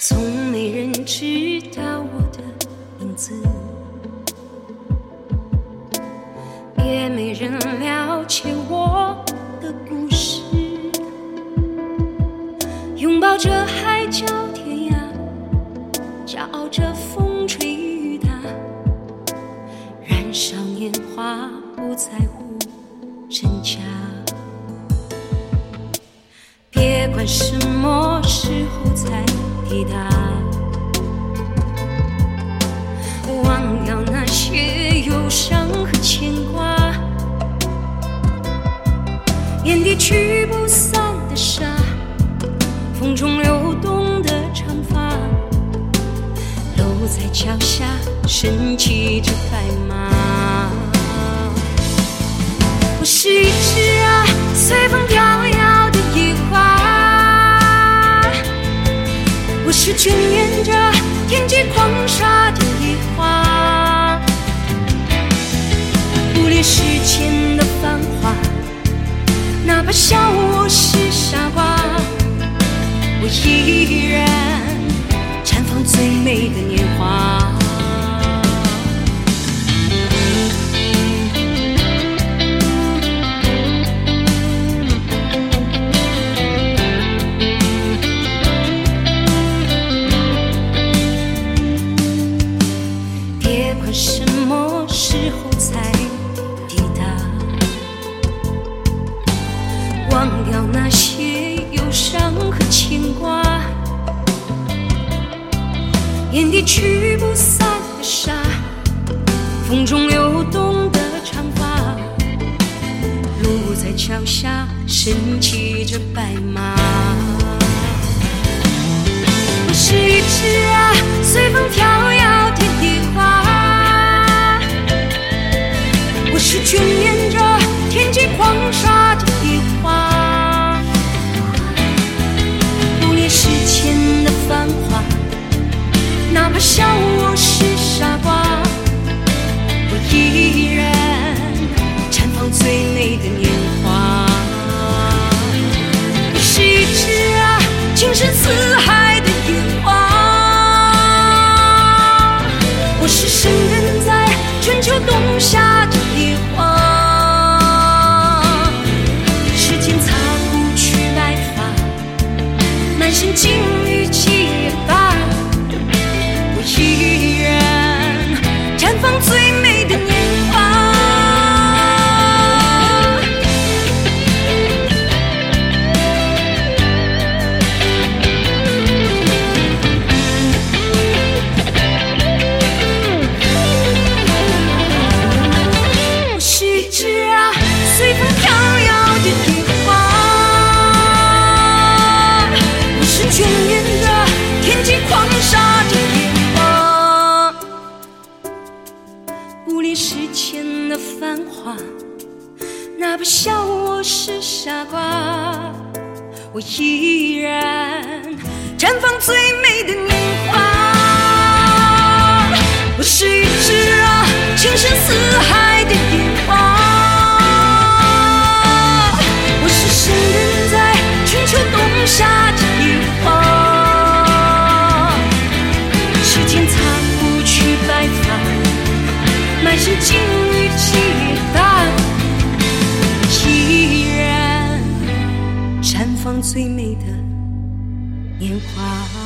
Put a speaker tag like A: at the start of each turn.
A: 从没人知道我的名字，也没人了解我的故事。拥抱着海角天涯，骄傲着风吹雨打，燃烧年华，不在乎真假。别管什么驱不散的沙，风中流动的长发，路在脚下身骑着白马。我是一只依然眼底驱不散的沙，风中流动的长发，路在脚下身骑着白马。我是一只啊，随风飘笑我是傻瓜，哪怕笑我是傻瓜，我依然绽放最美的年华。最美的年华。